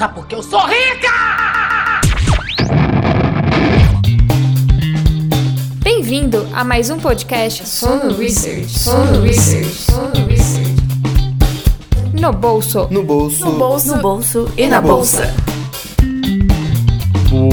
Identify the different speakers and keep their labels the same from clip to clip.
Speaker 1: Sabe por que eu sou rica?
Speaker 2: Bem-vindo a mais um podcast Sono Research. Sono Research. Sono Research. No bolso.
Speaker 3: No bolso.
Speaker 4: No bolso, no bolso e na bolsa.
Speaker 5: Bom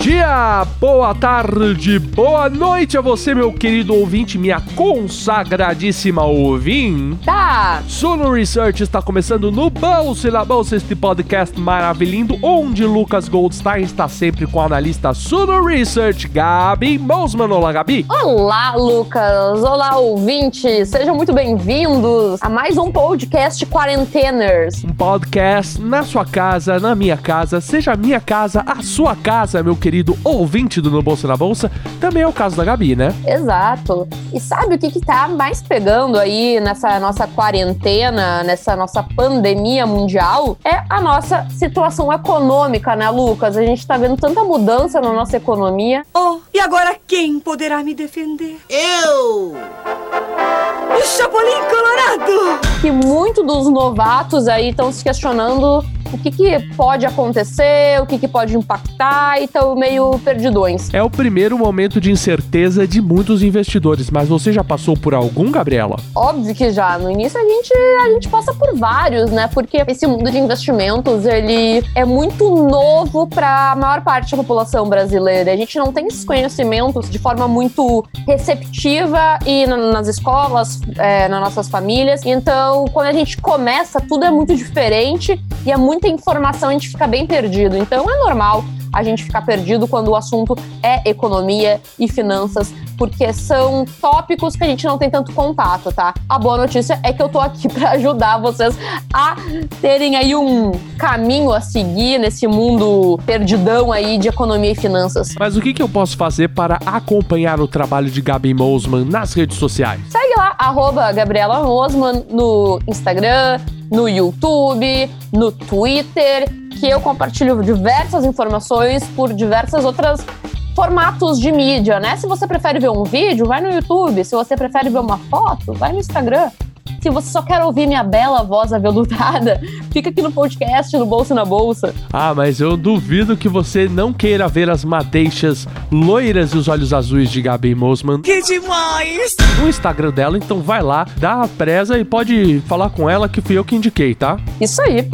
Speaker 5: dia, boa tarde, boa noite a você, meu querido ouvinte, minha consagradíssima ouvinte.
Speaker 4: Tá.
Speaker 5: Sono Research está começando no Bolsa e na Bolsa, este podcast maravilhoso, onde Lucas Goldstein está sempre com a analista Sono Research, Gabi Mosman. Olá, Gabi.
Speaker 4: Olá, Lucas. Olá, ouvintes. Sejam muito bem-vindos a mais um podcast Quarenteners.
Speaker 5: Um podcast na sua casa, na minha casa, seja a minha casa, a sua casa, meu querido ouvinte No Bolsa e na Bolsa. Também é o caso da Gabi, né?
Speaker 4: Exato. E sabe o que que tá mais pegando aí nessa nossa quarentena, nessa nossa pandemia mundial? É a nossa situação econômica, né, Lucas? A gente tá vendo tanta mudança na nossa economia.
Speaker 6: Oh, e agora quem poderá me defender?
Speaker 1: Eu!
Speaker 6: O Chapolin Colorado!
Speaker 4: Que muito dos novatos aí estão se questionando o que, que pode acontecer, o que, que pode impactar e estão meio perdidões.
Speaker 5: É o primeiro momento de incerteza de muitos investidores, mas você já passou por algum, Gabriela?
Speaker 4: Óbvio que já. No início a gente, a gente passa por vários, né? Porque esse mundo de investimentos, ele é muito novo para a maior parte da população brasileira. A gente não tem esses conhecimentos de forma muito receptiva e na, nas escolas, é, nas nossas famílias. Então, quando a gente começa, tudo é muito diferente e é muita informação, a gente fica bem perdido. Então, é normal a gente ficar perdido quando o assunto é economia e finanças, porque são tópicos que a gente não tem tanto contato, tá? A boa notícia é que eu tô aqui para ajudar vocês a terem aí um caminho a seguir nesse mundo perdidão aí de economia e finanças.
Speaker 5: Mas o que, que eu posso fazer para acompanhar o trabalho de Gabi Mosman nas redes sociais?
Speaker 4: Segue lá, arroba Gabriela Mosman no Instagram, no YouTube, no Twitter, que eu compartilho diversas informações por diversas outras formatos de mídia, né? Se você prefere ver um vídeo, vai no YouTube. Se você prefere ver uma foto, vai no Instagram. Se você só quer ouvir minha bela voz aveludada, fica aqui no podcast, no Bolsa na Bolsa.
Speaker 5: Ah, mas eu duvido que você não queira ver as madeixas loiras e os olhos azuis de Gabi Mosman
Speaker 6: Que demais!
Speaker 5: no Instagram dela, então vai lá, dá a presa e pode falar com ela que fui eu que indiquei, tá?
Speaker 4: Isso aí.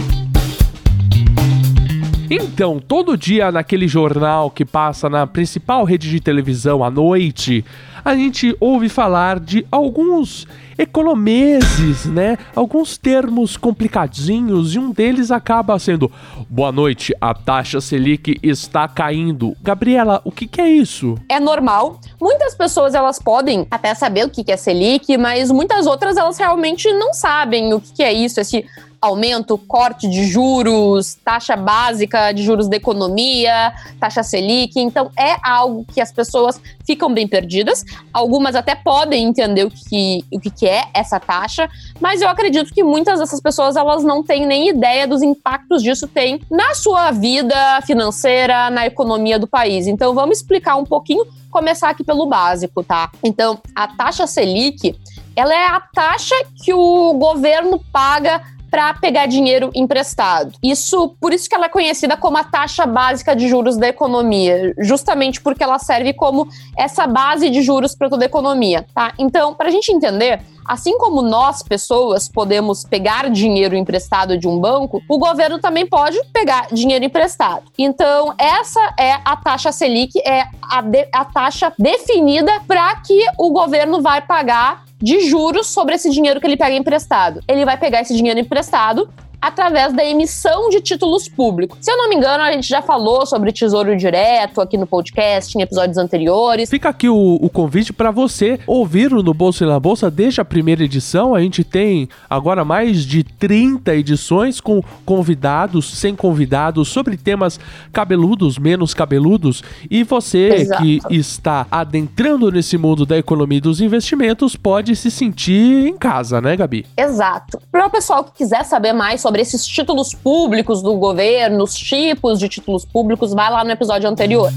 Speaker 5: Então, todo dia naquele jornal que passa na principal rede de televisão à noite, a gente ouve falar de alguns economeses, né? Alguns termos complicadinhos e um deles acaba sendo: Boa noite, a taxa Selic está caindo. Gabriela, o que, que é isso?
Speaker 4: É normal. Muitas pessoas elas podem até saber o que que é Selic, mas muitas outras elas realmente não sabem o que que é isso, esse aumento, corte de juros, taxa básica de juros da economia, taxa Selic. Então, é algo que as pessoas ficam bem perdidas. Algumas até podem entender o que, o que, é essa taxa, mas eu acredito que muitas dessas pessoas elas não têm nem ideia dos impactos disso tem na sua vida financeira, na economia do país. Então, vamos explicar um pouquinho, começar aqui pelo básico, tá? Então, a taxa Selic, ela é a taxa que o governo paga para pegar dinheiro emprestado. Isso, por isso que ela é conhecida como a taxa básica de juros da economia, justamente porque ela serve como essa base de juros para toda a economia, tá? Então, para a gente entender, assim como nós, pessoas, podemos pegar dinheiro emprestado de um banco, o governo também pode pegar dinheiro emprestado. Então, essa é a taxa Selic, é a, de, a taxa definida para que o governo vai pagar de juros sobre esse dinheiro que ele pega emprestado. Ele vai pegar esse dinheiro emprestado através da emissão de títulos públicos. Se eu não me engano, a gente já falou sobre Tesouro Direto aqui no podcast, em episódios anteriores.
Speaker 5: Fica aqui o, o convite para você ouvir o No Bolsa e na Bolsa desde a primeira edição. A gente tem agora mais de 30 edições com convidados, sem convidados, sobre temas cabeludos, menos cabeludos. E você
Speaker 4: Exato.
Speaker 5: que está adentrando nesse mundo da economia e dos investimentos pode se sentir em casa, né, Gabi?
Speaker 4: Exato. Para o pessoal que quiser saber mais sobre esses títulos públicos do governo, os tipos de títulos públicos, vai lá no episódio anterior.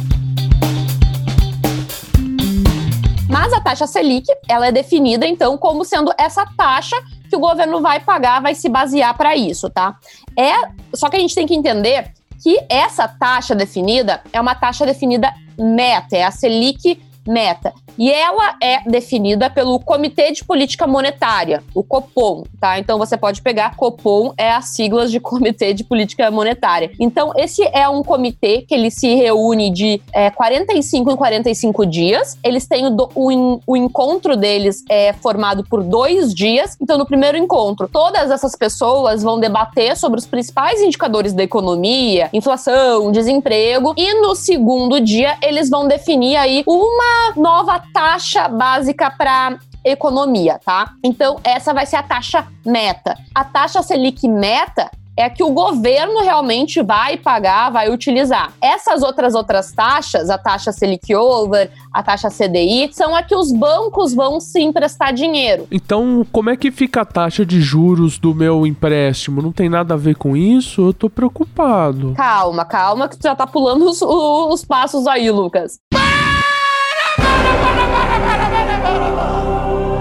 Speaker 4: Mas a taxa Selic, ela é definida então como sendo essa taxa que o governo vai pagar, vai se basear para isso, tá? É, só que a gente tem que entender que essa taxa definida é uma taxa definida meta, é a Selic meta. E ela é definida pelo Comitê de Política Monetária, o Copom, tá? Então você pode pegar Copom é as siglas de Comitê de Política Monetária. Então esse é um comitê que ele se reúne de é, 45 em 45 dias. Eles têm o, o, o encontro deles é formado por dois dias. Então no primeiro encontro, todas essas pessoas vão debater sobre os principais indicadores da economia, inflação, desemprego. E no segundo dia eles vão definir aí uma nova taxa básica para economia, tá? Então, essa vai ser a taxa meta. A taxa Selic meta é que o governo realmente vai pagar, vai utilizar. Essas outras outras taxas, a taxa Selic Over, a taxa CDI, são a que os bancos vão se emprestar dinheiro.
Speaker 5: Então, como é que fica a taxa de juros do meu empréstimo? Não tem nada a ver com isso? Eu tô preocupado.
Speaker 4: Calma, calma, que tu já tá pulando os, os passos aí, Lucas.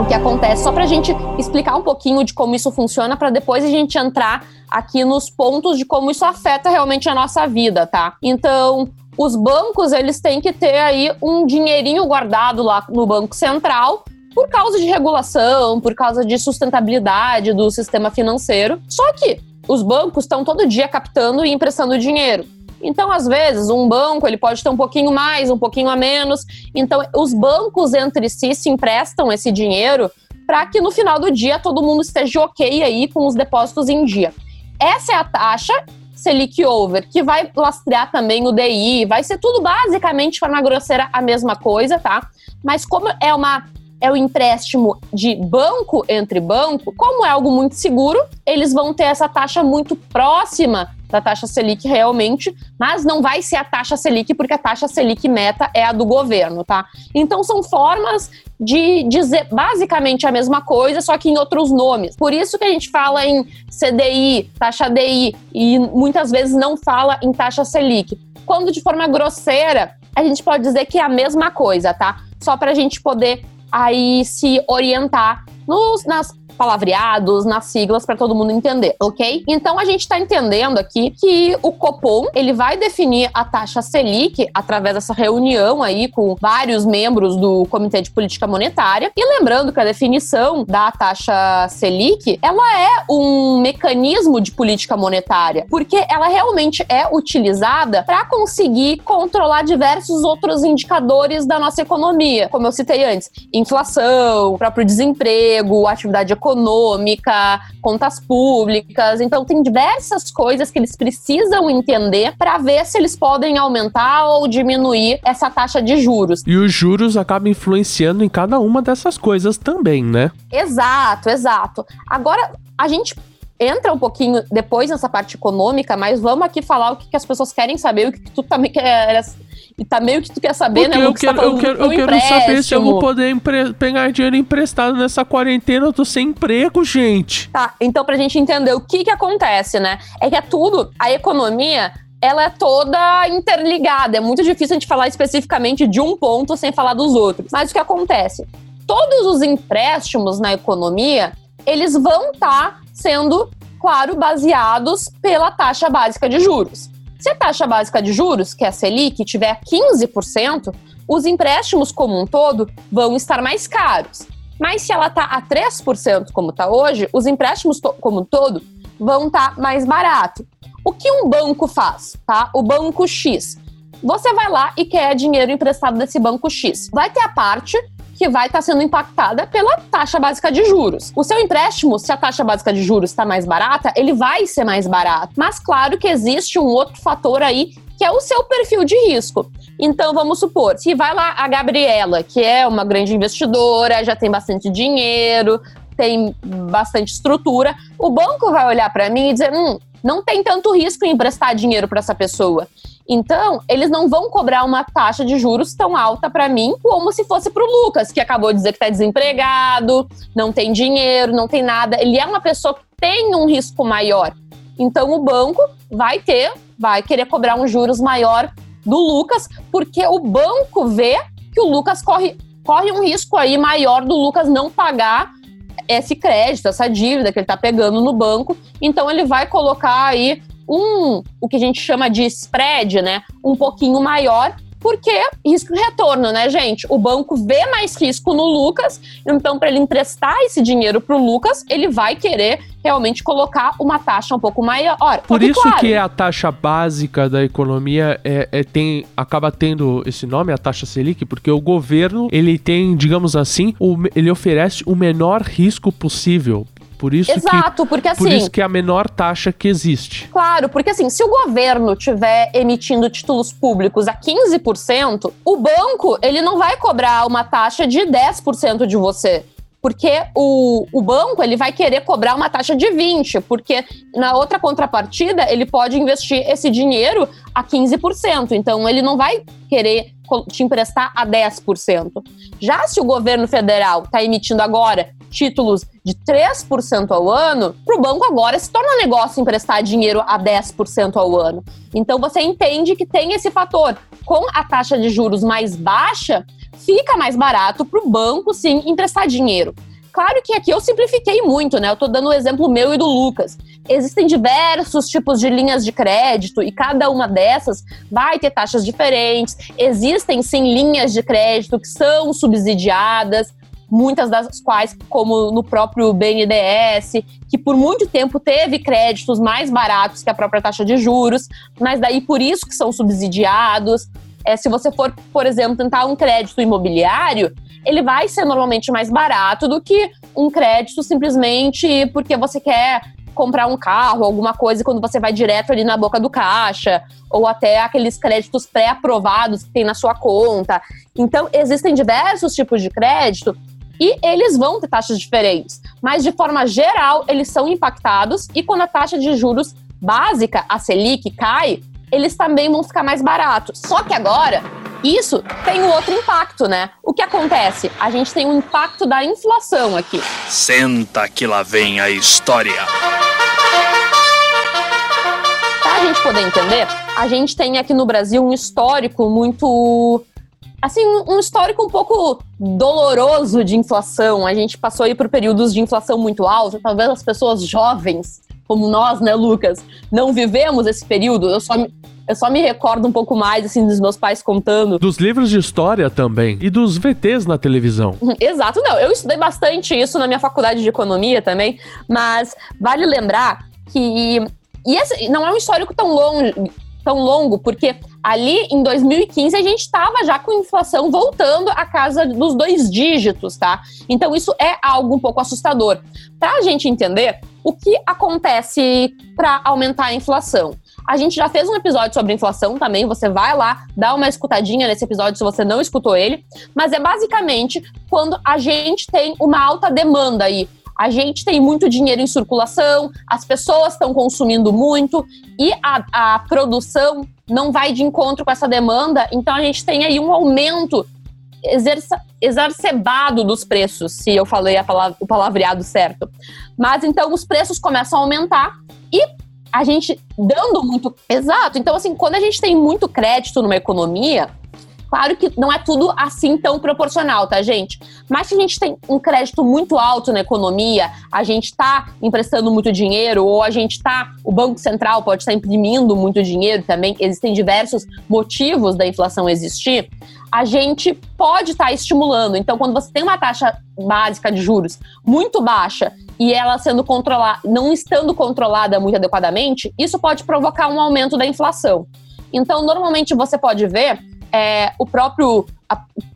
Speaker 4: O que acontece, só para a gente explicar um pouquinho de como isso funciona, para depois a gente entrar aqui nos pontos de como isso afeta realmente a nossa vida, tá? Então, os bancos, eles têm que ter aí um dinheirinho guardado lá no Banco Central por causa de regulação, por causa de sustentabilidade do sistema financeiro. Só que os bancos estão todo dia captando e emprestando dinheiro. Então, às vezes, um banco ele pode ter um pouquinho mais, um pouquinho a menos. Então, os bancos entre si se emprestam esse dinheiro para que no final do dia todo mundo esteja ok aí com os depósitos em dia. Essa é a taxa Selic Over, que vai lastrear também o DI, vai ser tudo basicamente, de forma grosseira, a mesma coisa, tá? Mas como é uma é o empréstimo de banco entre banco, como é algo muito seguro, eles vão ter essa taxa muito próxima da taxa Selic realmente, mas não vai ser a taxa Selic, porque a taxa Selic meta é a do governo, tá? Então são formas de dizer basicamente a mesma coisa, só que em outros nomes. Por isso que a gente fala em CDI, taxa DI, e muitas vezes não fala em taxa Selic. Quando de forma grosseira, a gente pode dizer que é a mesma coisa, tá? Só para a gente poder aí se orientar nos, nas palavreados, nas siglas para todo mundo entender, ok? Então a gente está entendendo aqui que o Copom ele vai definir a taxa Selic através dessa reunião aí com vários membros do Comitê de Política Monetária. E lembrando que a definição da taxa Selic ela é um mecanismo de política monetária, porque ela realmente é utilizada para conseguir controlar diversos outros indicadores da nossa economia, como eu citei antes, inflação, próprio desemprego, atividade econômica, contas públicas. Então, tem diversas coisas que eles precisam entender para ver se eles podem aumentar ou diminuir essa taxa de juros.
Speaker 5: E os juros acabam influenciando em cada uma dessas coisas também, né?
Speaker 4: Exato, exato. Agora, a gente entra um pouquinho depois nessa parte econômica, mas vamos aqui falar o que, que as pessoas querem saber, o que, que tu também quer e tá meio que tu quer saber,
Speaker 5: Porque
Speaker 4: né?
Speaker 5: Eu, quero,
Speaker 4: tá
Speaker 5: eu, quero, eu quero saber se eu vou poder pegar dinheiro emprestado nessa quarentena. Eu tô sem emprego, gente.
Speaker 4: Tá, então pra gente entender o que que acontece, né? É que é tudo, a economia ela é toda interligada. É muito difícil a gente falar especificamente de um ponto sem falar dos outros. Mas o que acontece? Todos os empréstimos na economia, eles vão estar tá sendo, claro, baseados pela taxa básica de juros. Se a taxa básica de juros, que é a Selic, tiver 15%, os empréstimos como um todo vão estar mais caros. Mas se ela está a 3%, como está hoje, os empréstimos como um todo vão estar tá mais barato. O que um banco faz, tá? O banco X. Você vai lá e quer dinheiro emprestado desse banco X. Vai ter a parte que vai estar tá sendo impactada pela taxa básica de juros. O seu empréstimo, se a taxa básica de juros está mais barata, ele vai ser mais barato. Mas claro que existe um outro fator aí que é o seu perfil de risco. Então, vamos supor, se vai lá a Gabriela, que é uma grande investidora, já tem bastante dinheiro, tem bastante estrutura, o banco vai olhar para mim e dizer: hum, não tem tanto risco em emprestar dinheiro para essa pessoa. Então, eles não vão cobrar uma taxa de juros tão alta para mim como se fosse para o Lucas, que acabou de dizer que está desempregado, não tem dinheiro, não tem nada. Ele é uma pessoa que tem um risco maior. Então, o banco vai ter, vai querer cobrar um juros maior do Lucas, porque o banco vê que o Lucas corre corre um risco aí maior do Lucas não pagar esse crédito, essa dívida que ele está pegando no banco. Então ele vai colocar aí um, o que a gente chama de spread, né? Um pouquinho maior porque risco retorno, né, gente? O banco vê mais risco no Lucas, então para ele emprestar esse dinheiro para o Lucas, ele vai querer realmente colocar uma taxa um pouco maior.
Speaker 5: Por isso claro, que a taxa básica da economia é, é, tem, acaba tendo esse nome, a taxa Selic, porque o governo ele tem, digamos assim, o, ele oferece o menor risco possível por isso
Speaker 4: Exato,
Speaker 5: que,
Speaker 4: porque assim.
Speaker 5: Por isso que é a menor taxa que existe.
Speaker 4: Claro, porque assim, se o governo tiver emitindo títulos públicos a 15%, o banco ele não vai cobrar uma taxa de 10% de você porque o, o banco ele vai querer cobrar uma taxa de 20, porque na outra contrapartida ele pode investir esse dinheiro a 15%, então ele não vai querer te emprestar a 10%. Já se o governo federal está emitindo agora títulos de 3% ao ano, para o banco agora se torna negócio emprestar dinheiro a 10% ao ano. Então você entende que tem esse fator. Com a taxa de juros mais baixa, fica mais barato para o banco, sim, emprestar dinheiro. Claro que aqui eu simplifiquei muito, né? Eu estou dando o um exemplo meu e do Lucas. Existem diversos tipos de linhas de crédito e cada uma dessas vai ter taxas diferentes. Existem sim linhas de crédito que são subsidiadas muitas das quais, como no próprio BNDES, que por muito tempo teve créditos mais baratos que a própria taxa de juros, mas daí por isso que são subsidiados. É, se você for, por exemplo, tentar um crédito imobiliário, ele vai ser normalmente mais barato do que um crédito simplesmente porque você quer comprar um carro, alguma coisa, quando você vai direto ali na boca do caixa, ou até aqueles créditos pré-aprovados que tem na sua conta. Então, existem diversos tipos de crédito e eles vão ter taxas diferentes, mas de forma geral eles são impactados e quando a taxa de juros básica, a Selic, cai, eles também vão ficar mais baratos. Só que agora, isso tem um outro impacto, né? O que acontece? A gente tem um impacto da inflação aqui.
Speaker 3: Senta que lá vem a história.
Speaker 4: Para a gente poder entender, a gente tem aqui no Brasil um histórico muito assim, um histórico um pouco doloroso de inflação. A gente passou aí por períodos de inflação muito alta, talvez as pessoas jovens, como nós, né, Lucas, não vivemos esse período. Eu só me, eu só me recordo um pouco mais, assim, dos meus pais contando.
Speaker 5: Dos livros de história também. E dos VTs na televisão.
Speaker 4: Exato, não. Eu estudei bastante isso na minha faculdade de economia também. Mas vale lembrar que. E esse não é um histórico tão longo, tão longo, porque ali em 2015 a gente estava já com inflação voltando à casa dos dois dígitos, tá? Então isso é algo um pouco assustador. Para a gente entender o que acontece para aumentar a inflação. A gente já fez um episódio sobre inflação também, você vai lá, dá uma escutadinha nesse episódio se você não escutou ele, mas é basicamente quando a gente tem uma alta demanda aí a gente tem muito dinheiro em circulação, as pessoas estão consumindo muito e a, a produção não vai de encontro com essa demanda, então a gente tem aí um aumento exacerbado dos preços, se eu falei palavra, o palavreado certo. Mas então os preços começam a aumentar e a gente dando muito. Exato. Então, assim, quando a gente tem muito crédito numa economia, Claro que não é tudo assim tão proporcional, tá, gente? Mas se a gente tem um crédito muito alto na economia, a gente está emprestando muito dinheiro, ou a gente está. O Banco Central pode estar imprimindo muito dinheiro também, existem diversos motivos da inflação existir. A gente pode estar tá estimulando. Então, quando você tem uma taxa básica de juros muito baixa e ela sendo controlada, não estando controlada muito adequadamente, isso pode provocar um aumento da inflação. Então, normalmente você pode ver é, o próprio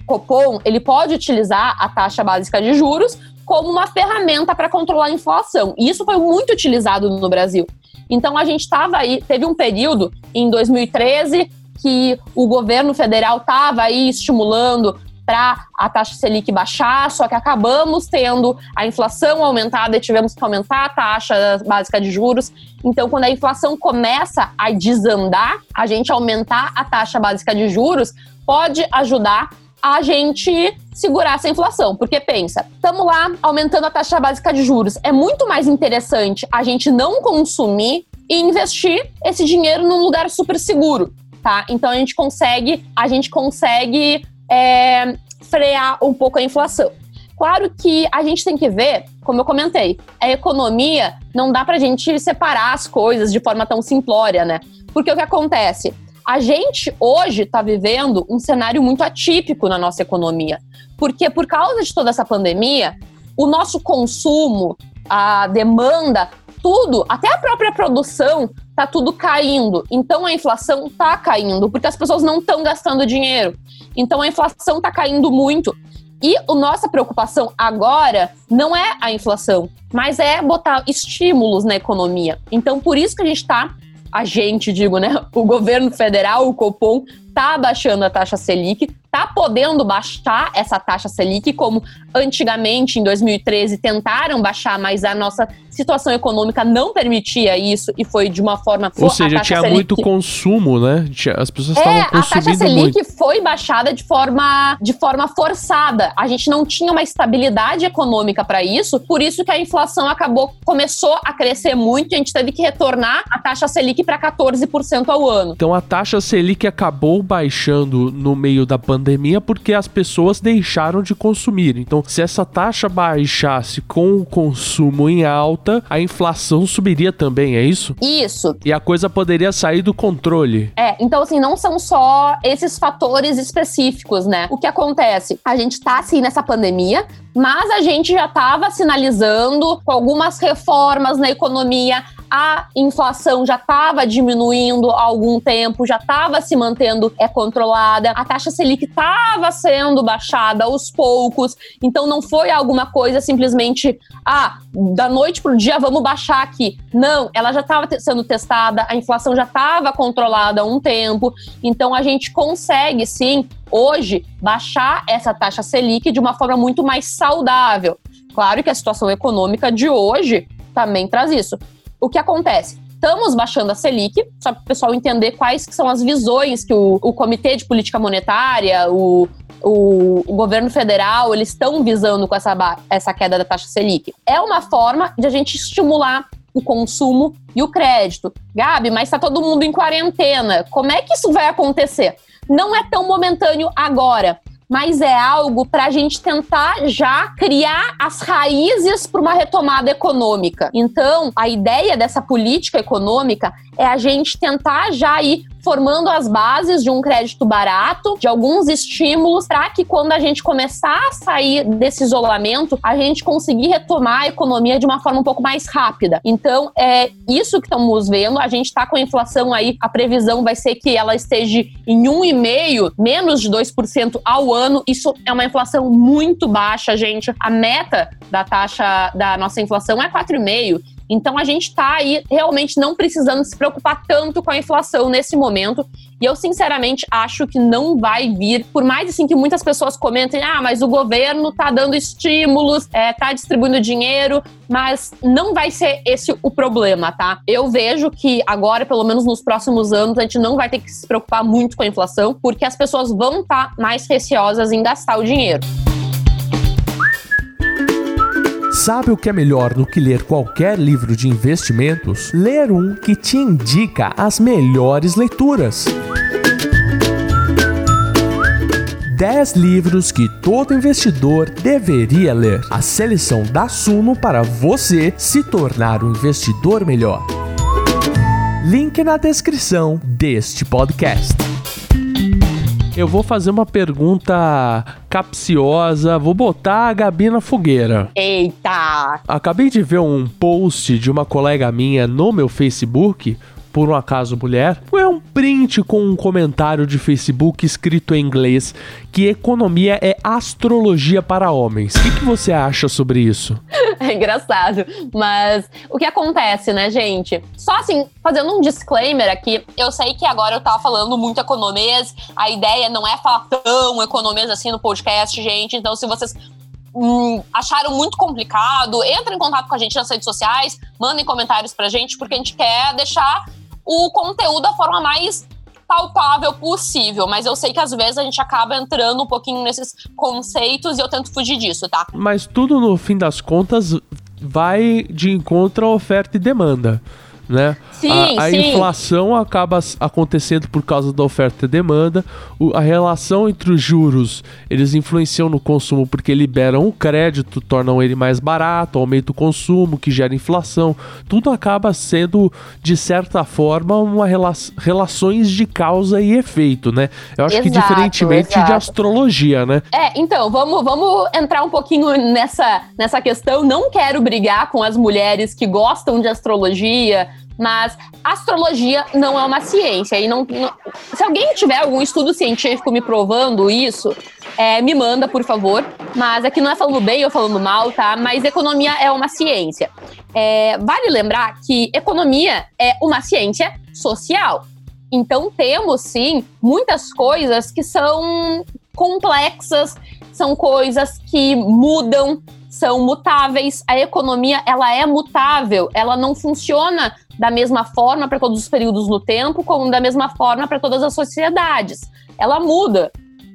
Speaker 4: Copom ele pode utilizar a taxa básica de juros como uma ferramenta para controlar a inflação. E isso foi muito utilizado no Brasil. Então a gente estava aí, teve um período em 2013 que o governo federal estava aí estimulando para a taxa Selic baixar, só que acabamos tendo a inflação aumentada e tivemos que aumentar a taxa básica de juros. Então, quando a inflação começa a desandar, a gente aumentar a taxa básica de juros pode ajudar a gente segurar essa inflação. Porque pensa, estamos lá aumentando a taxa básica de juros. É muito mais interessante a gente não consumir e investir esse dinheiro num lugar super seguro, tá? Então a gente consegue, a gente consegue é, frear um pouco a inflação. Claro que a gente tem que ver, como eu comentei, a economia não dá pra gente separar as coisas de forma tão simplória, né? Porque o que acontece? A gente hoje está vivendo um cenário muito atípico na nossa economia. Porque por causa de toda essa pandemia, o nosso consumo, a demanda, tudo, até a própria produção, tá tudo caindo. Então a inflação tá caindo, porque as pessoas não estão gastando dinheiro. Então a inflação tá caindo muito. E a nossa preocupação agora não é a inflação, mas é botar estímulos na economia. Então, por isso que a gente está, a gente, digo, né? O governo federal, o Copom, está abaixando a taxa Selic, está podendo baixar essa taxa Selic, como antigamente, em 2013, tentaram baixar, mas a nossa situação econômica não permitia isso e foi de uma forma...
Speaker 5: Ou seja, tinha Selic... muito consumo, né? As pessoas estavam é, consumindo
Speaker 4: a taxa Selic
Speaker 5: muito.
Speaker 4: foi baixada de forma, de forma forçada. A gente não tinha uma estabilidade econômica para isso, por isso que a inflação acabou, começou a crescer muito e a gente teve que retornar a taxa Selic para 14% ao ano.
Speaker 5: Então a taxa Selic acabou baixando no meio da pandemia porque as pessoas deixaram de consumir. Então, se essa taxa baixasse com o consumo em alta, a inflação subiria também, é isso?
Speaker 4: Isso.
Speaker 5: E a coisa poderia sair do controle.
Speaker 4: É, então assim, não são só esses fatores específicos, né? O que acontece? A gente tá assim nessa pandemia, mas a gente já estava sinalizando com algumas reformas na economia, a inflação já estava diminuindo há algum tempo, já estava se mantendo é, controlada, a taxa Selic estava sendo baixada aos poucos, então não foi alguma coisa simplesmente, ah, da noite para o dia vamos baixar aqui. Não, ela já estava sendo testada, a inflação já estava controlada há um tempo, então a gente consegue sim, hoje, baixar essa taxa Selic de uma forma muito mais saudável. Claro que a situação econômica de hoje também traz isso. O que acontece? Estamos baixando a Selic, só para o pessoal entender quais são as visões que o, o Comitê de Política Monetária, o, o, o, governo federal, eles estão visando com essa, essa queda da taxa Selic. É uma forma de a gente estimular o consumo e o crédito. Gabi, mas está todo mundo em quarentena. Como é que isso vai acontecer? Não é tão momentâneo agora mas é algo para a gente tentar já criar as raízes para uma retomada econômica. Então, a ideia dessa política econômica é a gente tentar já ir formando as bases de um crédito barato, de alguns estímulos, para que quando a gente começar a sair desse isolamento, a gente conseguir retomar a economia de uma forma um pouco mais rápida. Então, é isso que estamos vendo. A gente está com a inflação aí, a previsão vai ser que ela esteja em 1,5%, menos de 2% ao ano. Isso é uma inflação muito baixa, gente. A meta da taxa da nossa inflação é 4,5%. Então a gente está aí realmente não precisando se preocupar tanto com a inflação nesse momento. E eu sinceramente acho que não vai vir, por mais assim que muitas pessoas comentem, ah, mas o governo está dando estímulos, é, distribuindo dinheiro, mas não vai ser esse o problema, tá? Eu vejo que agora, pelo menos nos próximos anos, a gente não vai ter que se preocupar muito com a inflação, porque as pessoas vão estar tá mais receosas em gastar o dinheiro.
Speaker 5: Sabe o que é melhor do que ler qualquer livro de investimentos? Ler um que te indica as melhores leituras. 10 livros que todo investidor deveria ler. A seleção da Suno para você se tornar um investidor melhor. Link na descrição deste podcast. Eu vou fazer uma pergunta capciosa, vou botar a Gabi na fogueira.
Speaker 4: Eita!
Speaker 5: Acabei de ver um post de uma colega minha no meu Facebook por um acaso mulher, é um print com um comentário de Facebook escrito em inglês que economia é astrologia para homens. O que, que você acha sobre isso?
Speaker 4: É engraçado, mas o que acontece, né, gente? Só assim, fazendo um disclaimer aqui, eu sei que agora eu tava falando muito economês, a ideia não é falar tão economês assim no podcast, gente, então se vocês hum, acharam muito complicado, entrem em contato com a gente nas redes sociais, mandem comentários pra gente, porque a gente quer deixar o conteúdo da forma mais palpável possível, mas eu sei que às vezes a gente acaba entrando um pouquinho nesses conceitos e eu tento fugir disso, tá?
Speaker 5: Mas tudo no fim das contas vai de encontro à oferta e demanda. Né?
Speaker 4: Sim,
Speaker 5: a, a
Speaker 4: sim.
Speaker 5: inflação acaba acontecendo por causa da oferta e demanda. O- a relação entre os juros, eles influenciam no consumo porque liberam o crédito, tornam ele mais barato, aumenta o consumo, que gera inflação. Tudo acaba sendo, de certa forma, uma rela relações de causa e efeito, né? Eu acho que
Speaker 4: Exato,
Speaker 5: diferentemente de
Speaker 4: exato.
Speaker 5: astrologia, né?
Speaker 4: É, então, vamos, vamos entrar um pouquinho nessa, nessa questão. Não quero brigar com as mulheres que gostam de astrologia, mas astrologia não é uma ciência. E não, não- se alguém tiver algum estudo científico me provando isso, é, me manda, por favor. Mas aqui não é falando bem ou falando mal, tá? Mas economia é uma ciência. É, vale lembrar que economia é uma ciência social. Então temos sim muitas coisas que são complexas, são coisas que mudam, são mutáveis. A economia, ela é mutável, ela não funciona da mesma forma para todos os períodos no tempo, como da mesma forma para todas as sociedades. Ela muda.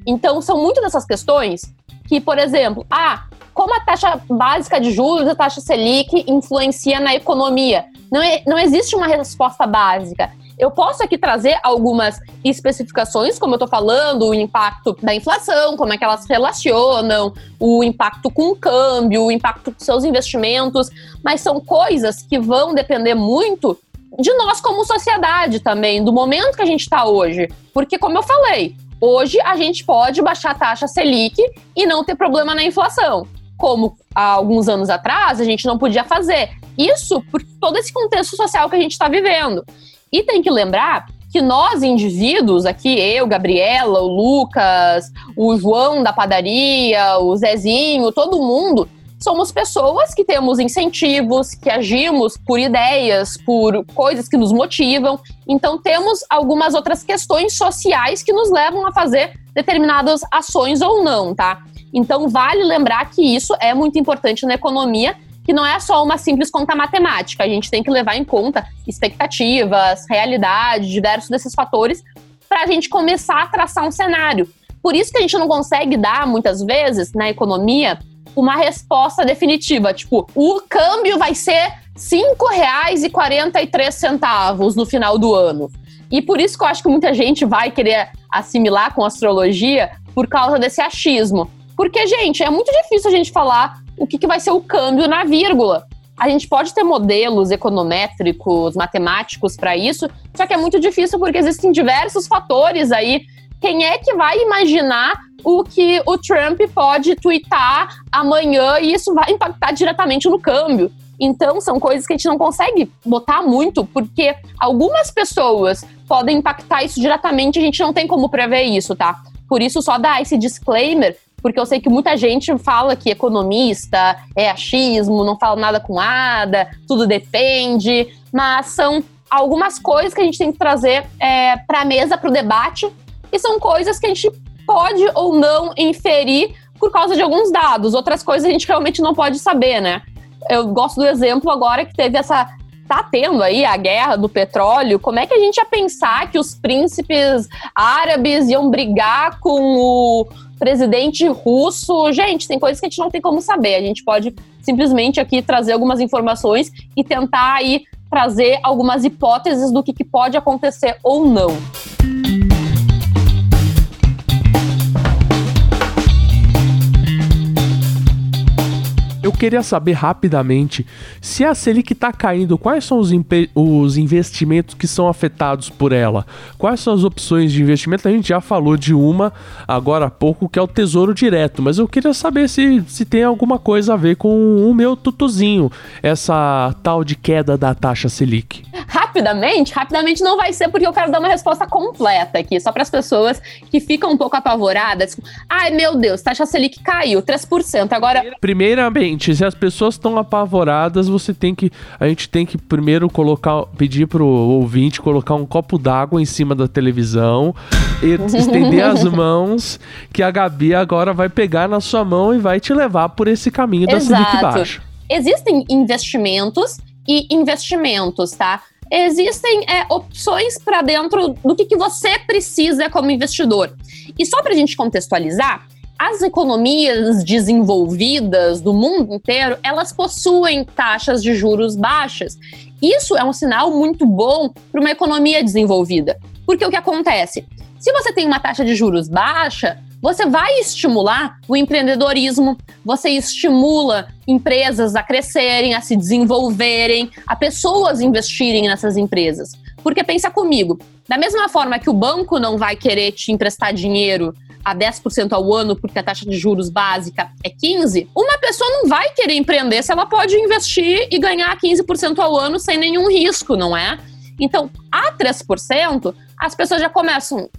Speaker 4: Então, são muitas dessas questões que, por exemplo, ah, como a taxa básica de juros, a taxa Selic influencia na economia? Não, é, não existe uma resposta básica. Eu posso aqui trazer algumas especificações, como eu tô falando, o impacto da inflação, como é que elas se relacionam, o impacto com o câmbio, o impacto com seus investimentos, mas são coisas que vão depender muito de nós como sociedade também, do momento que a gente está hoje. Porque, como eu falei, hoje a gente pode baixar a taxa Selic e não ter problema na inflação. Como há alguns anos atrás a gente não podia fazer. Isso por todo esse contexto social que a gente está vivendo. E tem que lembrar que nós, indivíduos, aqui, eu, Gabriela, o Lucas, o João da padaria, o Zezinho, todo mundo, somos pessoas que temos incentivos, que agimos por ideias, por coisas que nos motivam. Então, temos algumas outras questões sociais que nos levam a fazer determinadas ações ou não, tá? Então, vale lembrar que isso é muito importante na economia, que não é só uma simples conta matemática. A gente tem que levar em conta expectativas, realidade, diversos desses fatores, para a gente começar a traçar um cenário. Por isso que a gente não consegue dar, muitas vezes, na economia, uma resposta definitiva. Tipo, o câmbio vai ser R$ 5,43 no final do ano. E por isso que eu acho que muita gente vai querer assimilar com astrologia por causa desse achismo. Porque, gente, é muito difícil a gente falar o que, que vai ser o câmbio na vírgula. A gente pode ter modelos econométricos, matemáticos para isso, só que é muito difícil porque existem diversos fatores aí. Quem é que vai imaginar o que o Trump pode twittar amanhã e isso vai impactar diretamente no câmbio? Então, são coisas que a gente não consegue botar muito, porque algumas pessoas podem impactar isso diretamente, a gente não tem como prever isso, tá? Por isso, só dar esse disclaimer, porque eu sei que muita gente fala que economista é achismo, não fala nada com nada, tudo depende, mas são algumas coisas que a gente tem que trazer é, para a mesa, para o debate, e são coisas que a gente pode ou não inferir por causa de alguns dados. Outras coisas a gente realmente não pode saber, né? Eu gosto do exemplo agora que teve essa. Tá tendo aí a guerra do petróleo. Como é que a gente ia pensar que os príncipes árabes iam brigar com o presidente russo? Gente, tem coisas que a gente não tem como saber. A gente pode simplesmente aqui trazer algumas informações e tentar aí trazer algumas hipóteses do que, que pode acontecer ou não.
Speaker 5: Queria saber rapidamente se a Selic está caindo, quais são os, os investimentos que são afetados por ela? Quais são as opções de investimento? A gente já falou de uma agora há pouco, que é o Tesouro Direto, mas eu queria saber se, se tem alguma coisa a ver com o meu tutuzinho, essa tal de queda da taxa Selic.
Speaker 4: Rapidamente, rapidamente não vai ser porque eu quero dar uma resposta completa aqui, só para as pessoas que ficam um pouco apavoradas. Ai, meu Deus, taxa Selic caiu 3%. Agora,
Speaker 5: Primeiramente, se as pessoas estão apavoradas, você tem que. A gente tem que primeiro colocar. pedir pro ouvinte colocar um copo d'água em cima da televisão, e estender as mãos, que a Gabi agora vai pegar na sua mão e vai te levar por esse caminho da Selic baixa.
Speaker 4: existem investimentos e investimentos, tá? Existem é, opções para dentro do que, que você precisa como investidor. E só para a gente contextualizar, as economias desenvolvidas do mundo inteiro, elas possuem taxas de juros baixas. Isso é um sinal muito bom para uma economia desenvolvida. Porque o que acontece? Se você tem uma taxa de juros baixa, você vai estimular o empreendedorismo, você estimula empresas a crescerem, a se desenvolverem, a pessoas investirem nessas empresas. Porque pensa comigo, da mesma forma que o banco não vai querer te emprestar dinheiro a 10% ao ano, porque a taxa de juros básica é 15%, uma pessoa não vai querer empreender se ela pode investir e ganhar 15% ao ano sem nenhum risco, não é? Então, a 3%, as pessoas já começam.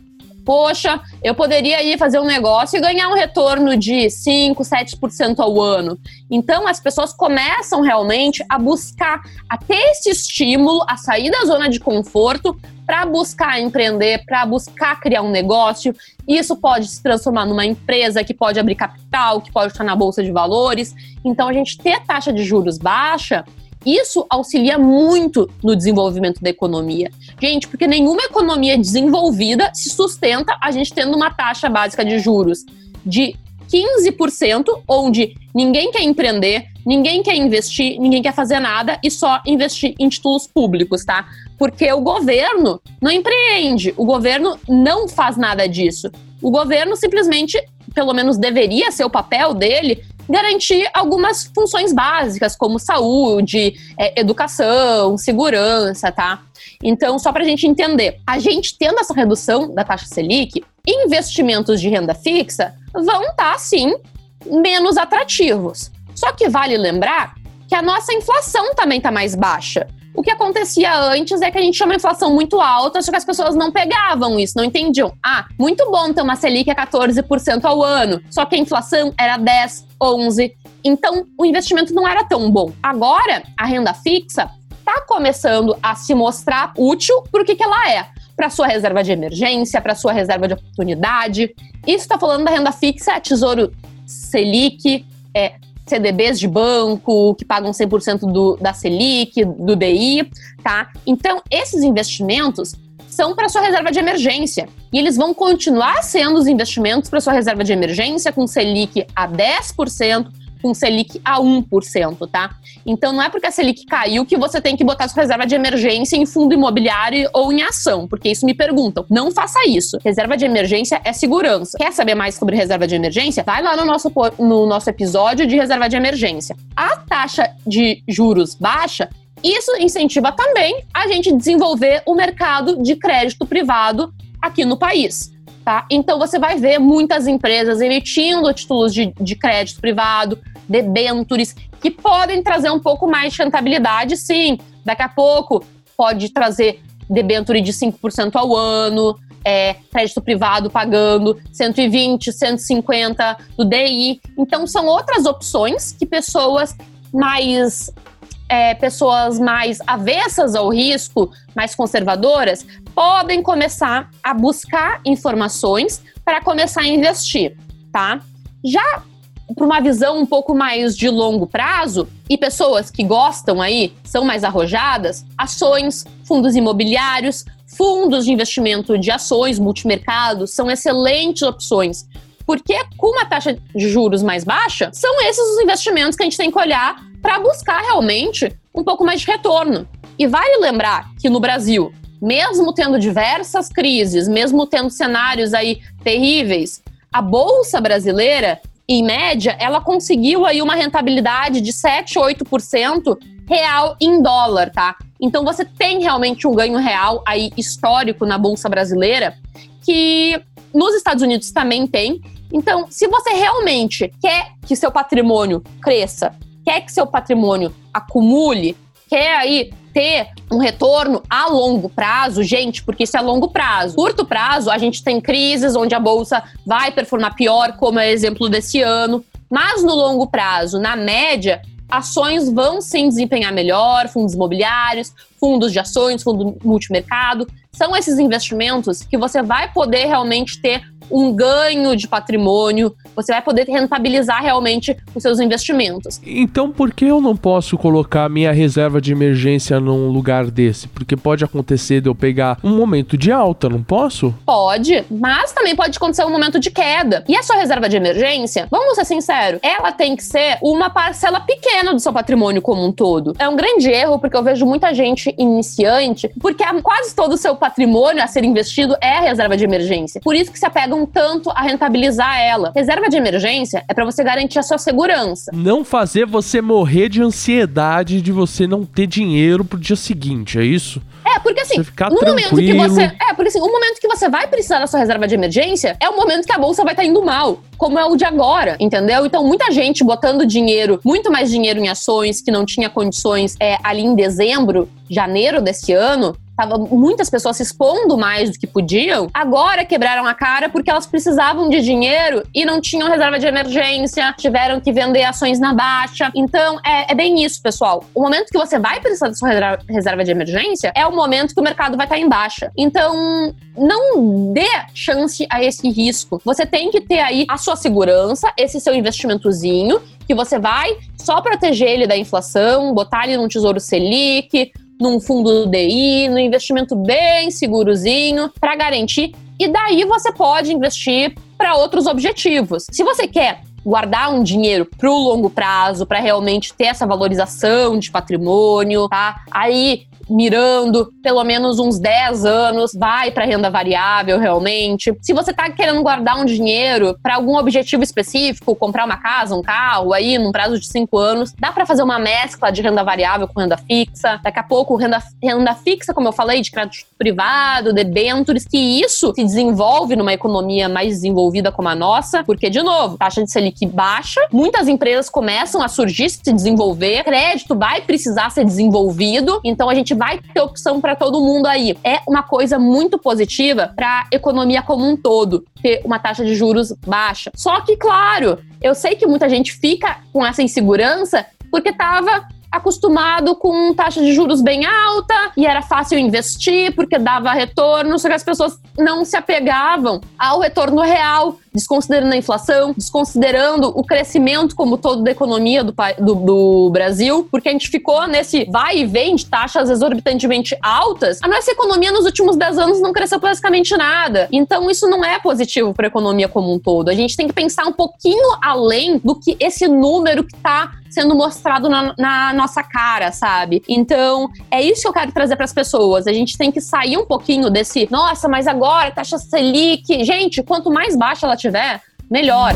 Speaker 4: Poxa, eu poderia ir fazer um negócio e ganhar um retorno de 5, 7% ao ano. Então, as pessoas começam realmente a buscar, a ter esse estímulo, a sair da zona de conforto para buscar empreender, para buscar criar um negócio. Isso pode se transformar numa empresa que pode abrir capital, que pode estar na bolsa de valores. Então, a gente ter taxa de juros baixa isso auxilia muito no desenvolvimento da economia. Gente, porque nenhuma economia desenvolvida se sustenta a gente tendo uma taxa básica de juros de 15%, onde ninguém quer empreender, ninguém quer investir, ninguém quer fazer nada e só investir em títulos públicos, tá? Porque o governo não empreende, o governo não faz nada disso. O governo simplesmente, pelo menos deveria ser o papel dele, garantir algumas funções básicas, como saúde, é, educação, segurança, tá? Então, só para a gente entender, a gente tendo essa redução da taxa Selic, investimentos de renda fixa vão estar, tá, sim, menos atrativos. Só que vale lembrar que a nossa inflação também está mais baixa. O que acontecia antes é que a gente tinha uma inflação muito alta, só que as pessoas não pegavam isso, não entendiam. Ah, muito bom ter uma Selic a 14% ao ano, só que a inflação era 10, 11. Então, o investimento não era tão bom. Agora, a renda fixa está começando a se mostrar útil por que ela é. Para sua reserva de emergência, para sua reserva de oportunidade. Isso está falando da renda fixa, Tesouro Selic, é, CDBs de banco que pagam 100% do, da Selic, do DI, tá? Então, esses investimentos são para sua reserva de emergência. E eles vão continuar sendo os investimentos para sua reserva de emergência com Selic a 10%, com Selic a 1%, tá? Então não é porque a Selic caiu que você tem que botar sua reserva de emergência em fundo imobiliário ou em ação, porque isso me perguntam. Não faça isso. Reserva de emergência é segurança. Quer saber mais sobre reserva de emergência? Vai lá no nosso, no nosso episódio de reserva de emergência. A taxa de juros baixa isso incentiva também a gente desenvolver o mercado de crédito privado aqui no país. Tá? Então você vai ver muitas empresas emitindo títulos de, de crédito privado, debentures, que podem trazer um pouco mais de rentabilidade, sim. Daqui a pouco pode trazer debenture de 5% ao ano, é, crédito privado pagando 120, 150 do DI. Então, são outras opções que pessoas mais. É, pessoas mais avessas ao risco, mais conservadoras, podem começar a buscar informações para começar a investir, tá? Já para uma visão um pouco mais de longo prazo e pessoas que gostam aí, são mais arrojadas, ações, fundos imobiliários, fundos de investimento de ações, multimercado, são excelentes opções. Porque com uma taxa de juros mais baixa, são esses os investimentos que a gente tem que olhar para buscar realmente um pouco mais de retorno. E vale lembrar que no Brasil, mesmo tendo diversas crises, mesmo tendo cenários aí terríveis, a bolsa brasileira em média, ela conseguiu aí uma rentabilidade de 7, 8% real em dólar, tá? Então você tem realmente um ganho real aí histórico na bolsa brasileira que nos Estados Unidos também tem. Então, se você realmente quer que seu patrimônio cresça, quer que seu patrimônio acumule, quer aí ter um retorno a longo prazo, gente, porque isso é longo prazo. Curto prazo, a gente tem crises onde a bolsa vai performar pior, como é exemplo desse ano. Mas no longo prazo, na média, ações vão sim desempenhar melhor, fundos imobiliários, fundos de ações, fundo multimercado. São esses investimentos que você vai poder realmente ter um ganho de patrimônio Você vai poder rentabilizar realmente os seus investimentos.
Speaker 5: Então por que eu não posso colocar minha reserva de emergência num lugar desse? Porque pode acontecer de eu pegar um momento de alta, não posso?
Speaker 4: Pode, mas também pode acontecer um momento de queda. E a sua reserva de emergência, vamos ser sinceros, ela tem que ser uma parcela pequena do seu patrimônio como um todo. É um grande erro, porque eu vejo muita gente iniciante, porque quase todo o seu patrimônio a ser investido é a reserva de emergência. Por isso que se apegam tanto a rentabilizar ela. Reserva de emergência é para você garantir a sua segurança.
Speaker 5: Não fazer você morrer de ansiedade de você não ter dinheiro pro dia seguinte, é isso?
Speaker 4: É, porque assim, no momento que
Speaker 5: tranquilo.
Speaker 4: você. É, porque assim, o momento que você vai precisar da sua reserva de emergência é o momento que a bolsa vai estar indo mal. Como é o de agora, entendeu? Então, muita gente botando dinheiro, muito mais dinheiro em ações que não tinha condições é, ali em dezembro, janeiro desse ano. Tava muitas pessoas se expondo mais do que podiam. Agora quebraram a cara porque elas precisavam de dinheiro e não tinham reserva de emergência, tiveram que vender ações na baixa. Então, é, é bem isso, pessoal. O momento que você vai precisar da sua reserva- de emergência é o momento que o mercado vai estar em baixa. Então, não dê chance a esse risco. Você tem que ter aí a sua segurança, esse seu investimentozinho, que você vai só proteger ele da inflação, botar ele num tesouro Selic, num fundo DI, num investimento bem segurozinho, para garantir. E daí você pode investir para outros objetivos. Se você quer guardar um dinheiro pro longo prazo, para realmente ter essa valorização de patrimônio, tá? Aí mirando pelo menos uns 10 anos, vai para renda variável realmente. Se você tá querendo guardar um dinheiro para algum objetivo específico, comprar uma casa, um carro aí num prazo de 5 anos, dá para fazer uma mescla de renda variável com renda fixa. Daqui a pouco renda, renda fixa, como eu falei, de crédito privado, debentures, que isso se desenvolve numa economia mais desenvolvida como a nossa, porque de novo, taxa de Selic baixa, muitas empresas começam a surgir, se desenvolver, crédito vai precisar ser desenvolvido, então a gente vai ter opção para todo mundo aí. É uma coisa muito positiva para a economia como um todo, ter uma taxa de juros baixa. Só que, claro, eu sei que muita gente fica com essa insegurança porque estava acostumado com taxa de juros bem alta e era fácil investir porque dava retorno, só que as pessoas não se apegavam ao retorno real, desconsiderando a inflação, desconsiderando o crescimento como todo da economia do, do- do Brasil, porque a gente ficou nesse vai e vem de taxas exorbitantemente altas. A nossa economia nos últimos 10 anos não cresceu basicamente nada. Então isso não é positivo para a economia como um todo. A gente tem que pensar um pouquinho além do que esse número que está sendo mostrado na, na nossa cara, sabe? Então, é isso que eu quero trazer para as pessoas. A gente tem que sair um pouquinho desse, nossa, mas agora taxa Selic. Gente, quanto mais baixa ela tiver, melhor.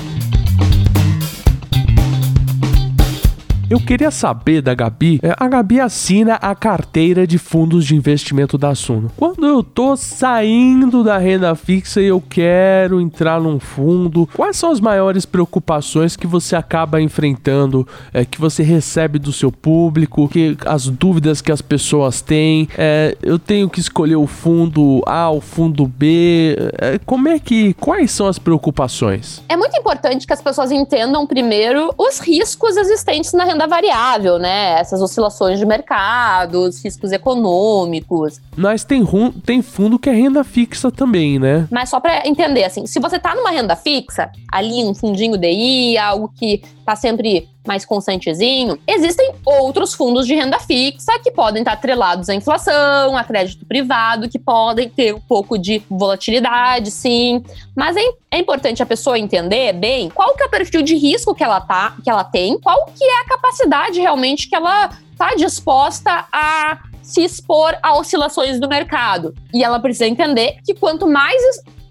Speaker 5: Eu queria saber da Gabi. é, A Gabi assina a carteira de fundos de investimento da Suno. Quando eu tô saindo da renda fixa e eu quero entrar num fundo, quais são as maiores preocupações que você acaba enfrentando, é, que você recebe do seu público, que as dúvidas que as pessoas têm? É, eu tenho que escolher o fundo A, o fundo B. é, como é que. Quais são as preocupações?
Speaker 4: É muito importante que as pessoas entendam primeiro os riscos existentes na renda variável, né? Essas oscilações de mercado, os riscos econômicos.
Speaker 5: Mas tem, rum- tem fundo que é renda fixa também, né?
Speaker 4: Mas só para entender, assim, se você tá numa renda fixa, ali um fundinho DI, algo que tá sempre mais constantezinho, existem outros fundos de renda fixa que podem estar atrelados à inflação, a crédito privado, que podem ter um pouco de volatilidade, sim. Mas é, é importante a pessoa entender bem qual que é o perfil de risco que ela tá, que ela tem, qual que é a capacidade realmente que ela tá disposta a se expor a oscilações do mercado. E ela precisa entender que quanto mais,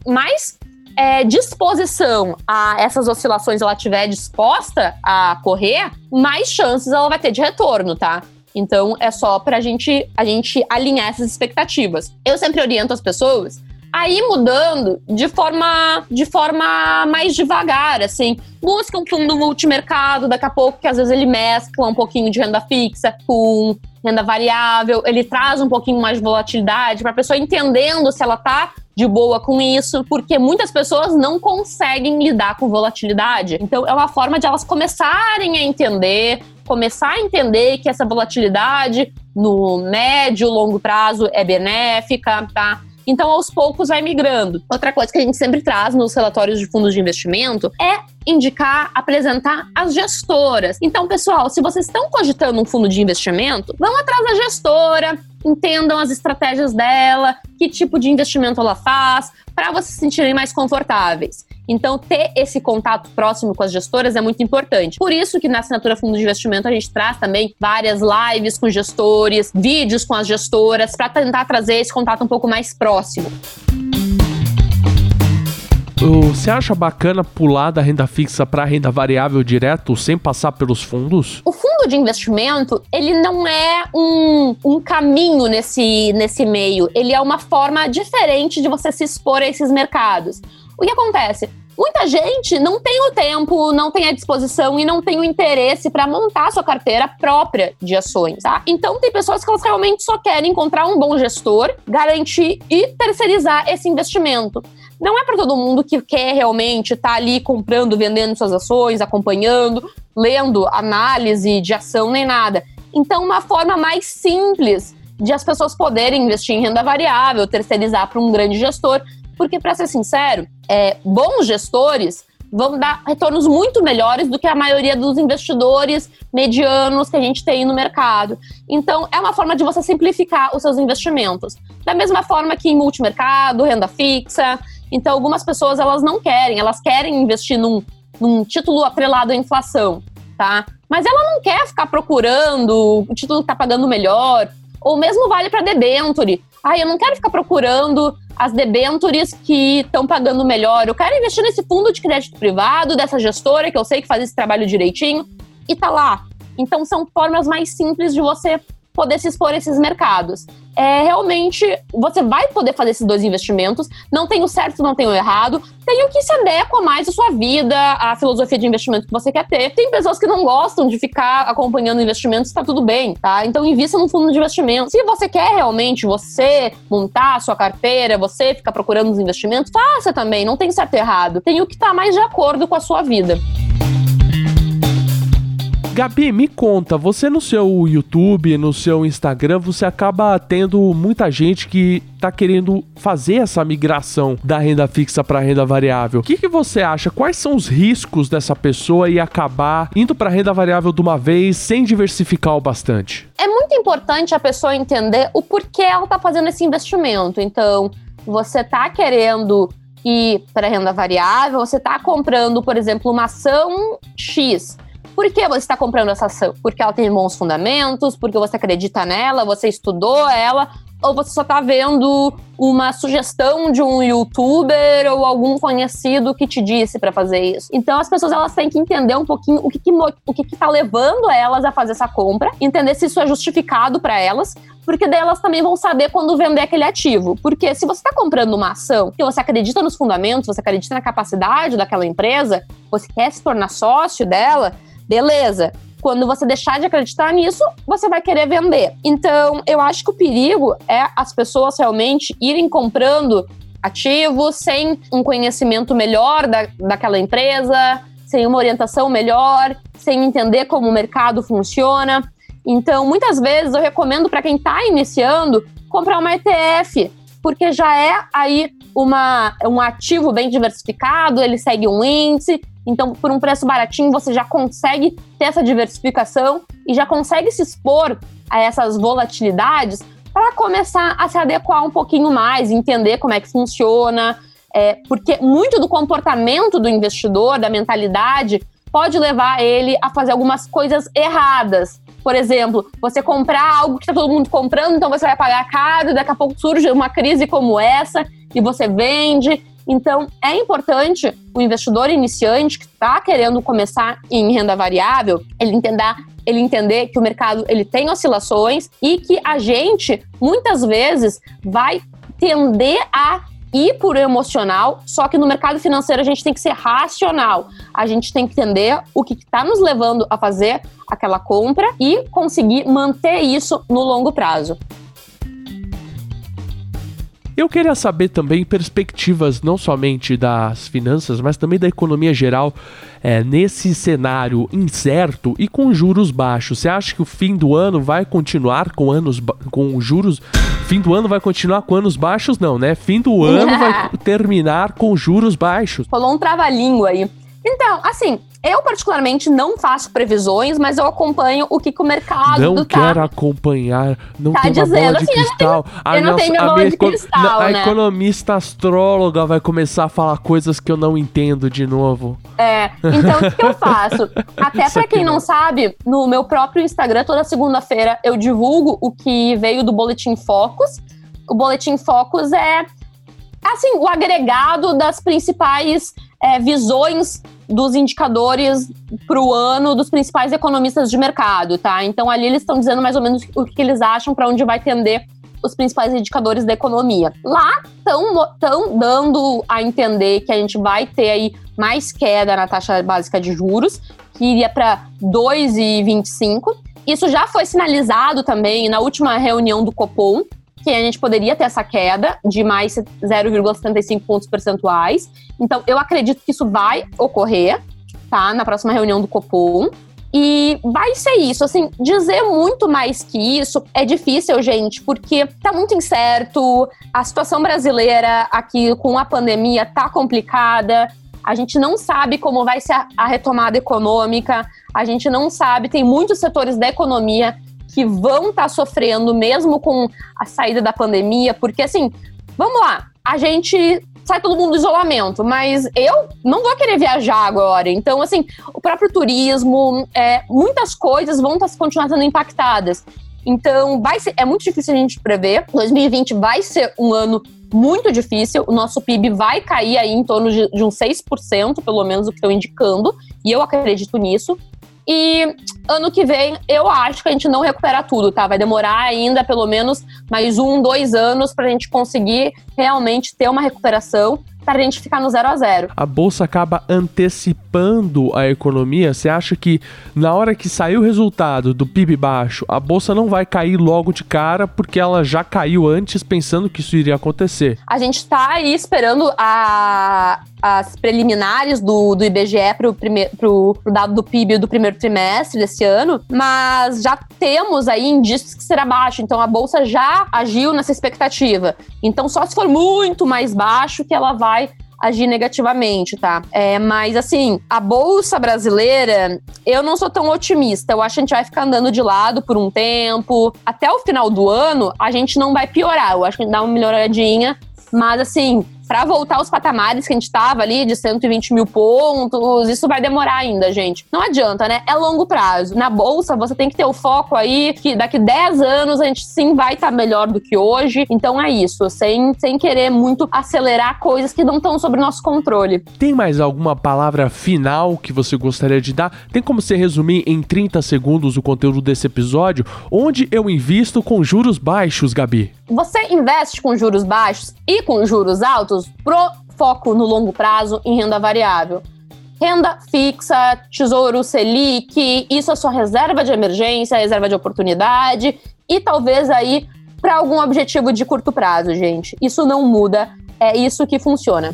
Speaker 4: mais é, disposição a essas oscilações ela tiver disposta a correr, mais chances ela vai ter de retorno, tá? Então é só pra gente, a gente alinhar essas expectativas. Eu sempre oriento as pessoas a ir mudando de forma, de forma mais devagar, assim. Busca um fundo multimercado, daqui a pouco, que às vezes ele mescla um pouquinho de renda fixa com renda variável, ele traz um pouquinho mais de volatilidade para a pessoa entendendo se ela tá de boa com isso, porque muitas pessoas não conseguem lidar com volatilidade. Então é uma forma de elas começarem a entender, começar a entender que essa volatilidade no médio, longo prazo é benéfica, tá? Então, aos poucos, vai migrando. Outra coisa que a gente sempre traz nos relatórios de fundos de investimento é indicar, apresentar as gestoras. Então, pessoal, se vocês estão cogitando um fundo de investimento, vão atrás da gestora, entendam as estratégias dela, que tipo de investimento ela faz, para vocês se sentirem mais confortáveis. Então, ter esse contato próximo com as gestoras é muito importante. Por isso que na assinatura Fundo de Investimento a gente traz também várias lives com gestores, vídeos com as gestoras, para tentar trazer esse contato um pouco mais próximo.
Speaker 5: Você acha bacana pular da renda fixa para renda variável direto sem passar pelos fundos?
Speaker 4: O fundo de investimento, ele não é um, um caminho nesse, nesse meio. Ele é uma forma diferente de você se expor a esses mercados. O que acontece? Muita gente não tem o tempo, não tem a disposição e não tem o interesse para montar sua carteira própria de ações, tá? Então tem pessoas que elas realmente só querem encontrar um bom gestor, garantir e terceirizar esse investimento. Não é para todo mundo que quer realmente estar tá ali comprando, vendendo suas ações, acompanhando, lendo análise de ação nem nada. Então, uma forma mais simples de as pessoas poderem investir em renda variável, terceirizar para um grande gestor, porque, para ser sincero, é, bons gestores vão dar retornos muito melhores do que a maioria dos investidores medianos que a gente tem no mercado. Então, é uma forma de você simplificar os seus investimentos. Da mesma forma que em multimercado, renda fixa. Então, algumas pessoas elas não querem, elas querem investir num, num título atrelado à inflação, tá? Mas ela não quer ficar procurando o título que está pagando melhor, ou mesmo vale para debenture. Ah, eu não quero ficar procurando as debentures que estão pagando melhor. Eu quero investir nesse fundo de crédito privado dessa gestora que eu sei que faz esse trabalho direitinho e tá lá. Então são formas mais simples de você poder se expor a esses mercados. É, realmente, você vai poder fazer esses dois investimentos. Não tem o certo, não tem o errado. Tem o que se adequa mais à sua vida, à filosofia de investimento que você quer ter. Tem pessoas que não gostam de ficar acompanhando investimentos, está tudo bem, tá? Então, invista num fundo de investimento. Se você quer realmente você montar a sua carteira, você ficar procurando os investimentos, faça também. Não tem certo e errado. Tem o que está mais de acordo com a sua vida.
Speaker 5: Gabi, me conta, você no seu YouTube, no seu Instagram, você acaba tendo muita gente que tá querendo fazer essa migração da renda fixa para renda variável. O que, que você acha? Quais são os riscos dessa pessoa e acabar indo para renda variável de uma vez sem diversificar o bastante?
Speaker 4: É muito importante a pessoa entender o porquê ela tá fazendo esse investimento. Então, você tá querendo ir para renda variável, você tá comprando, por exemplo, uma ação X por que você está comprando essa ação? Porque ela tem bons fundamentos, porque você acredita nela, você estudou ela, ou você só está vendo uma sugestão de um youtuber ou algum conhecido que te disse para fazer isso. Então as pessoas elas têm que entender um pouquinho o que, que o que, que tá levando elas a fazer essa compra, entender se isso é justificado para elas, porque daí elas também vão saber quando vender aquele ativo. Porque se você está comprando uma ação e você acredita nos fundamentos, você acredita na capacidade daquela empresa, você quer se tornar sócio dela, Beleza. Quando você deixar de acreditar nisso, você vai querer vender. Então, eu acho que o perigo é as pessoas realmente irem comprando ativos sem um conhecimento melhor da, daquela empresa, sem uma orientação melhor, sem entender como o mercado funciona. Então, muitas vezes eu recomendo para quem está iniciando comprar uma ETF, porque já é aí uma, um ativo bem diversificado, ele segue um índice, então, por um preço baratinho, você já consegue ter essa diversificação e já consegue se expor a essas volatilidades para começar a se adequar um pouquinho mais, entender como é que funciona, é, porque muito do comportamento do investidor, da mentalidade, pode levar ele a fazer algumas coisas erradas. Por exemplo, você comprar algo que está todo mundo comprando, então você vai pagar caro, daqui a pouco surge uma crise como essa e você vende. Então, é importante o investidor iniciante que está querendo começar em renda variável, ele entender, ele entender que o mercado ele tem oscilações e que a gente, muitas vezes, vai tender a ir por emocional, só que no mercado financeiro a gente tem que ser racional. A gente tem que entender o que está nos levando a fazer aquela compra e conseguir manter isso no longo prazo.
Speaker 5: Eu queria saber também perspectivas não somente das finanças, mas também da economia geral é, nesse cenário incerto e com juros baixos. Você acha que o fim do ano vai continuar com anos com juros? Fim do ano vai continuar com anos baixos? Não, né? Fim do ano vai terminar com juros baixos.
Speaker 4: Falou um trava-língua aí. Então, assim, eu particularmente não faço previsões, mas eu acompanho o que, que o mercado
Speaker 5: Não
Speaker 4: tá
Speaker 5: quero acompanhar, não
Speaker 4: tá
Speaker 5: tem
Speaker 4: dizendo.
Speaker 5: bola de
Speaker 4: Assim, eu não
Speaker 5: cristal.
Speaker 4: eu não tenho minha
Speaker 5: a
Speaker 4: bola
Speaker 5: minha
Speaker 4: de
Speaker 5: eco-
Speaker 4: cristal,
Speaker 5: a
Speaker 4: né?
Speaker 5: economista astróloga vai começar a falar coisas que eu não entendo de novo.
Speaker 4: É, então o que, que eu faço? Até
Speaker 5: aqui
Speaker 4: quem não
Speaker 5: não.
Speaker 4: sabe, no meu próprio Instagram, toda segunda-feira eu divulgo o que veio do Boletim Focus. O Boletim Focus é, assim, o agregado das principais é, visões dos indicadores para o ano dos principais economistas de mercado, tá? Então ali eles estão dizendo mais ou menos o que eles acham para onde vai tender os principais indicadores da economia. Lá estão dando a entender que a gente vai ter aí mais queda na taxa básica de juros, que iria para 2,25. Isso já foi sinalizado também na última reunião do Copom, que a gente poderia ter essa queda de mais 0,75 pontos percentuais. Então, eu acredito que isso vai ocorrer, tá? Na próxima reunião do Copom. E vai ser isso, assim, dizer muito mais que isso é difícil, gente, porque tá muito incerto, a situação brasileira aqui com a pandemia tá complicada, a gente não sabe como vai ser a, retomada econômica, a gente não sabe, tem muitos setores da economia que vão estar sofrendo mesmo com a saída da pandemia, porque assim, vamos lá, a gente sai todo mundo do isolamento, mas eu não vou querer viajar agora. Então, assim, o próprio turismo, é, muitas coisas vão tá, continuar sendo impactadas. Então, vai ser, é muito difícil a gente prever. 2020 vai ser um ano muito difícil. O nosso PIB vai cair aí em torno de, de uns 6%, pelo menos o que estão indicando, e eu acredito nisso. E ano que vem, eu acho que a gente não recupera tudo, tá? Vai demorar ainda pelo menos mais um, dois anos pra gente conseguir realmente ter uma recuperação para a gente ficar no zero a zero.
Speaker 5: A bolsa acaba antecipando a economia. Você acha que na hora que sair o resultado do PIB baixo, a bolsa não vai cair logo de cara porque ela já caiu antes pensando que isso iria acontecer?
Speaker 4: A gente está aí esperando a, as preliminares do, do IBGE para o dado do PIB do primeiro trimestre desse ano, mas já temos aí indícios que será baixo, então a bolsa já agiu nessa expectativa. Então, só se for muito mais baixo que ela vai agir negativamente, tá? É, mas assim, a bolsa brasileira, eu não sou tão otimista. Eu acho que a gente vai ficar andando de lado por um tempo. Até o final do ano, a gente não vai piorar. Eu acho que dá uma melhoradinha. Mas assim, para voltar aos patamares que a gente tava ali, de 120 mil pontos, isso vai demorar ainda, gente. Não adianta, né? É longo prazo. Na bolsa, você tem que ter o foco aí que daqui 10 anos a gente sim vai estar tá melhor do que hoje. Então é isso, sem, sem querer muito acelerar coisas que não estão sob nosso controle.
Speaker 5: Tem mais alguma palavra final que você gostaria de dar? Tem como você resumir em 30 segundos o conteúdo desse episódio? Onde eu invisto com juros baixos, Gabi?
Speaker 4: Você investe com juros baixos e com juros altos pro foco no longo prazo em renda variável. Renda fixa, tesouro Selic, isso é sua reserva de emergência, reserva de oportunidade e talvez aí para algum objetivo de curto prazo, gente. Isso não muda, é isso que funciona.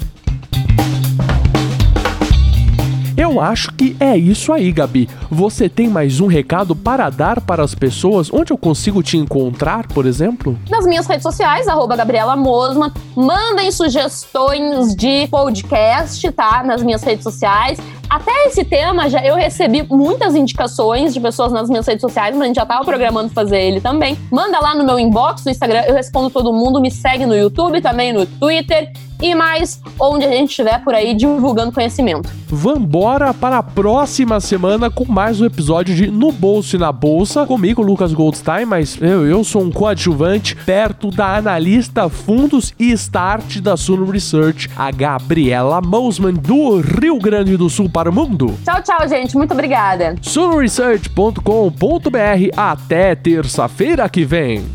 Speaker 5: Eu acho que é isso aí, Gabi. Você tem mais um recado para dar para as pessoas? Onde eu consigo te encontrar, por exemplo?
Speaker 4: Nas minhas redes sociais, arroba Gabriela Mosman. Mandem sugestões de podcast, tá? Nas minhas redes sociais. Até esse tema, já eu recebi muitas indicações de pessoas nas minhas redes sociais, mas a gente já tava programando fazer ele também. Manda lá no meu inbox no Instagram, eu respondo todo mundo. Me segue no YouTube, também no Twitter e mais onde a gente estiver por aí divulgando conhecimento.
Speaker 5: Vambora para a próxima semana com mais um episódio de No Bolso e na Bolsa. Comigo, Lucas Goldstein, mas eu, eu sou um coadjuvante perto da analista fundos e start da Suno Research, a Gabriela Mosman, do Rio Grande do Sul para o mundo.
Speaker 4: Tchau, tchau, gente. Muito obrigada.
Speaker 5: sunoresearch.com.br. Até terça-feira que vem.